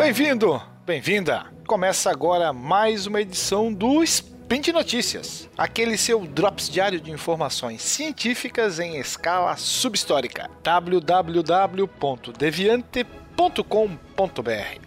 Bem-vindo, bem-vinda. Começa agora mais uma edição do Spin de Notícias, aquele seu drops diário de informações científicas em escala subhistórica. www.deviante.com.br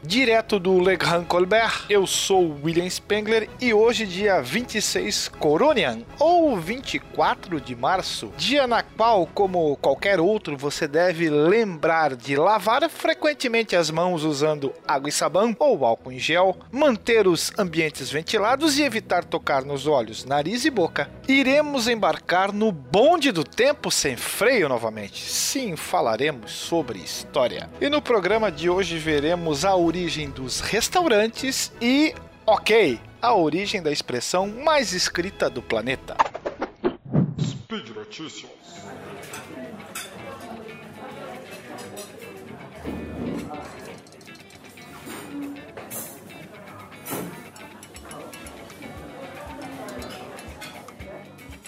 Direto do Le Grand Colbert, eu sou William Spengler e hoje, dia 26 Coronian, ou 24 de março, dia na qual, como qualquer outro, você deve lembrar de lavar frequentemente as mãos usando água e sabão ou álcool em gel, manter os ambientes ventilados e evitar tocar nos olhos, nariz e boca. Iremos embarcar no bonde do tempo sem freio novamente. Sim, falaremos sobre história. E no programa de hoje veremos veremos a origem dos restaurantes e, ok, a origem da expressão mais escrita do planeta. Speed Notícias.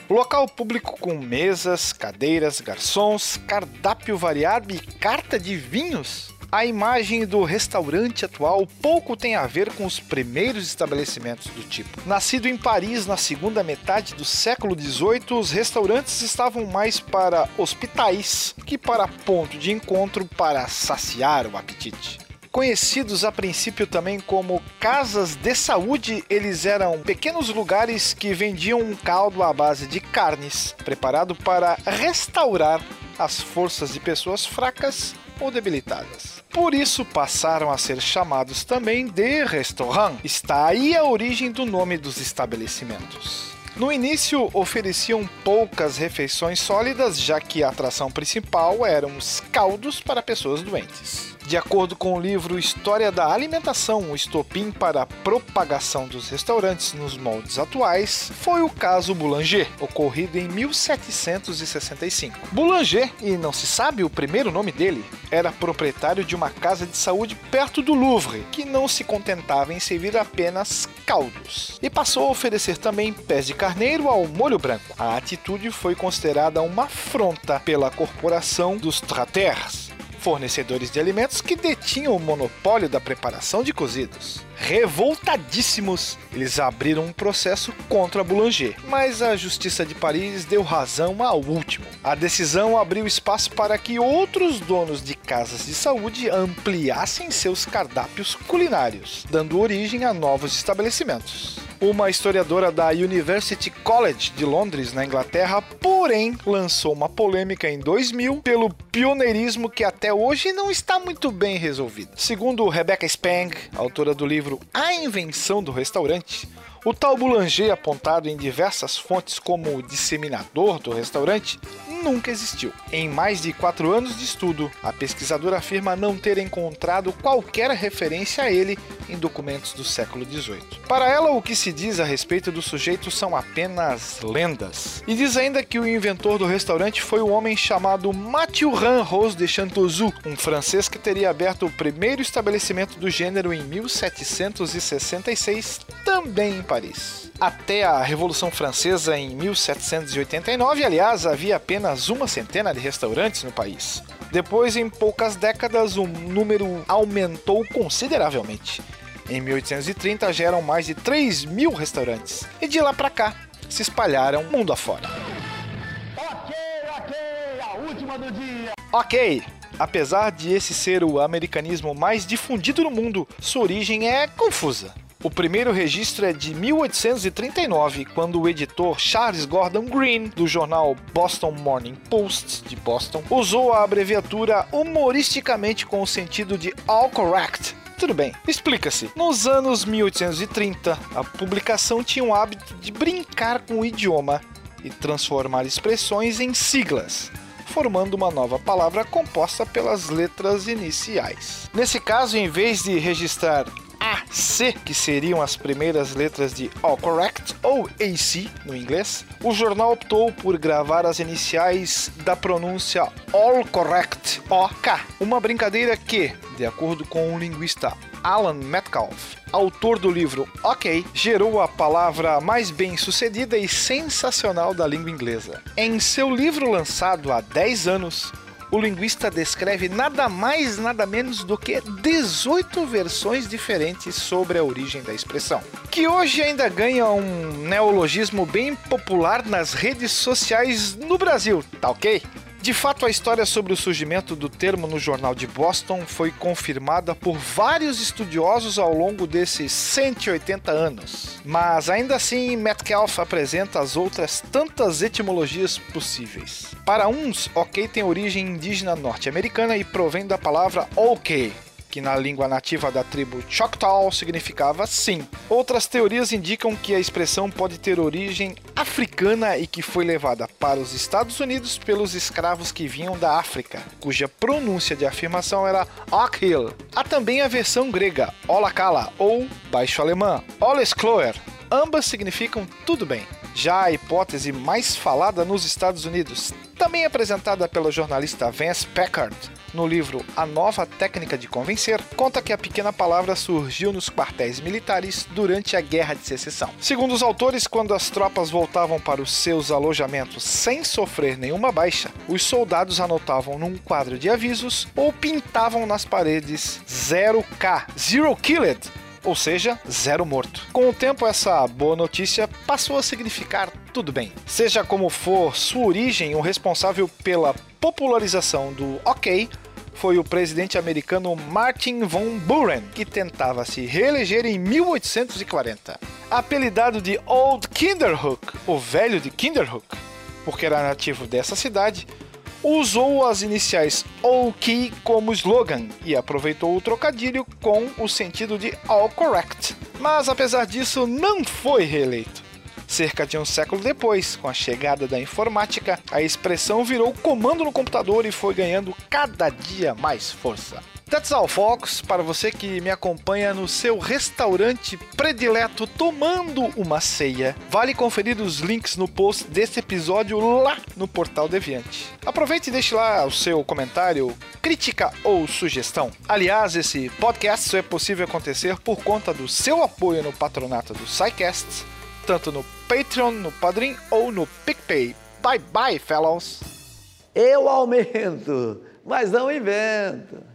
Local público com mesas, cadeiras, garçons, cardápio variado e carta de vinhos? A imagem do restaurante atual pouco tem a ver com os primeiros estabelecimentos do tipo. Nascido em Paris na segunda metade do século XVIII, os restaurantes estavam mais para hospitais que para ponto de encontro para saciar o apetite. Conhecidos a princípio também como casas de saúde, eles eram pequenos lugares que vendiam um caldo à base de carnes, preparado para restaurar as forças de pessoas fracas ou debilitadas. Por isso passaram a ser chamados também de restaurant. Está aí a origem do nome dos estabelecimentos. No início ofereciam poucas refeições sólidas, já que a atração principal eram os caldos para pessoas doentes. De acordo com o livro História da Alimentação, o estopim para a propagação dos restaurantes nos moldes atuais foi o caso Boulanger, ocorrido em 1765. Boulanger, e não se sabe o primeiro nome dele, era proprietário de uma casa de saúde perto do Louvre, que não se contentava em servir apenas caldos, e passou a oferecer também pés de carneiro ao molho branco. A atitude foi considerada uma afronta pela corporação dos Traters, fornecedores de alimentos que detinham o monopólio da preparação de cozidos. Revoltadíssimos, eles abriram um processo contra Boulanger, mas a Justiça de Paris deu razão ao último. A decisão abriu espaço para que outros donos de casas de saúde ampliassem seus cardápios culinários, dando origem a novos estabelecimentos uma historiadora da University College de Londres, na Inglaterra, porém lançou uma polêmica em 2000 pelo pioneirismo que até hoje não está muito bem resolvido. Segundo Rebecca Spang, autora do livro A Invenção do Restaurante, o tal Boulanger, apontado em diversas fontes como o disseminador do restaurante, nunca existiu. Em mais de quatro anos de estudo, a pesquisadora afirma não ter encontrado qualquer referência a ele em documentos do século XVIII. Para ela, o que se diz a respeito do sujeito são apenas lendas. E diz ainda que o inventor do restaurante foi o homem chamado Mathurin Rose de Chantouzou, um francês que teria aberto o primeiro estabelecimento do gênero em 1766, também em Paris. Até a Revolução Francesa em 1789, aliás, havia apenas uma centena de restaurantes no país. Depois, em poucas décadas, o número aumentou consideravelmente. Em 1830 já eram mais de 3 mil restaurantes, e de lá para cá se espalharam mundo afora. Ok, ok, a última do dia. Ok, apesar de esse ser o americanismo mais difundido no mundo, sua origem é confusa. O primeiro registro é de 1839, quando o editor Charles Gordon Green, do jornal Boston Morning Post de Boston, usou a abreviatura humoristicamente com o sentido de all correct tudo bem, explica-se. Nos anos 1830, a publicação tinha o hábito de brincar com o idioma e transformar expressões em siglas formando uma nova palavra composta pelas letras iniciais. Nesse caso, em vez de registrar AC, que seriam as primeiras letras de All Correct, ou AC no inglês, o jornal optou por gravar as iniciais da pronúncia All Correct, OK. Uma brincadeira que, de acordo com o linguista Alan Metcalf, autor do livro OK, gerou a palavra mais bem sucedida e sensacional da língua inglesa. Em seu livro lançado há 10 anos, o linguista descreve nada mais, nada menos do que 18 versões diferentes sobre a origem da expressão, que hoje ainda ganha um neologismo bem popular nas redes sociais no Brasil, tá ok? De fato, a história sobre o surgimento do termo no jornal de Boston foi confirmada por vários estudiosos ao longo desses 180 anos. Mas ainda assim, Metcalf apresenta as outras tantas etimologias possíveis. Para uns, ok tem origem indígena norte-americana e provém da palavra ok, que na língua nativa da tribo Choctaw significava sim. Outras teorias indicam que a expressão pode ter origem africana e que foi levada para os Estados Unidos pelos escravos que vinham da África, cuja pronúncia de afirmação era Okhil. Há também a versão grega Olakala ou baixo alemã Oleskloer. Ambas significam tudo bem. Já a hipótese mais falada nos Estados Unidos, também apresentada pela jornalista Vance Packard, no livro A Nova Técnica de Convencer, conta que a pequena palavra surgiu nos quartéis militares durante a Guerra de Secessão. Segundo os autores, quando as tropas voltavam para os seus alojamentos sem sofrer nenhuma baixa, os soldados anotavam num quadro de avisos ou pintavam nas paredes 0K, Zero Killed, ou seja, zero morto. Com o tempo, essa boa notícia passou a significar tudo bem. Seja como for sua origem, o responsável pela popularização do OK foi o presidente americano Martin von Buren, que tentava se reeleger em 1840. Apelidado de Old Kinderhook, o velho de Kinderhook, porque era nativo dessa cidade, usou as iniciais OK como slogan e aproveitou o trocadilho com o sentido de all correct. Mas apesar disso, não foi reeleito. Cerca de um século depois, com a chegada da informática, a expressão virou comando no computador e foi ganhando cada dia mais força. That's all, folks. Para você que me acompanha no seu restaurante predileto tomando uma ceia, vale conferir os links no post desse episódio lá no Portal Deviante. Aproveite e deixe lá o seu comentário, crítica ou sugestão. Aliás, esse podcast só é possível acontecer por conta do seu apoio no patronato do SciCast, tanto no Patreon, no Padrim ou no PicPay. Bye bye, fellows! Eu aumento, mas não invento.